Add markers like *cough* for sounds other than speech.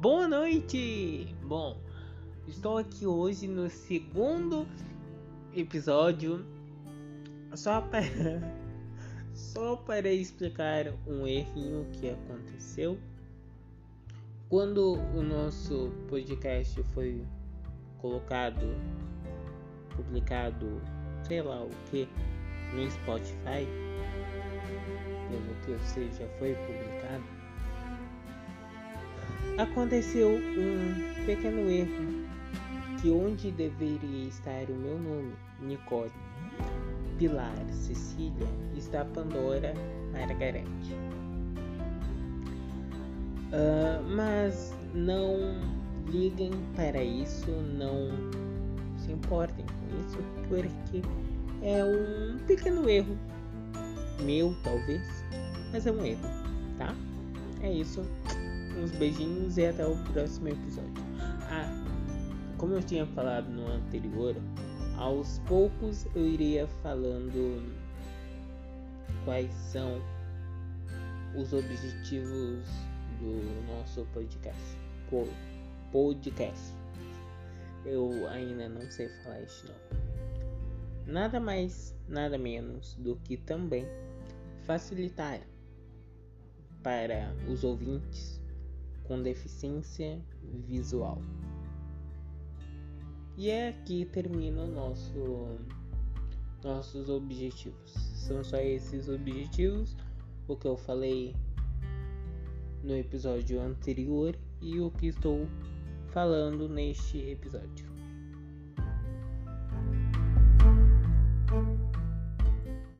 Boa noite! Bom, estou aqui hoje no segundo episódio. Só para *laughs* só para explicar um errinho que aconteceu. Quando o nosso podcast foi colocado, publicado, sei lá o que, no Spotify, pelo que eu sei já foi publicado, aconteceu um pequeno erro que onde deveria estar o meu nome, Nicole, Pilar, Cecília, está Pandora, Margarete. Uh, mas não liguem para isso, não se importem com isso, porque é um pequeno erro meu, talvez, mas é um erro, tá? É isso. Uns beijinhos e até o próximo episódio. Ah, como eu tinha falado no anterior, aos poucos eu iria falando quais são os objetivos do nosso podcast. Podcast. Eu ainda não sei falar isso não. Nada mais, nada menos do que também facilitar para os ouvintes com deficiência visual. E é aqui termina o nosso nossos objetivos. São só esses objetivos, o que eu falei no episódio anterior e o que estou falando neste episódio.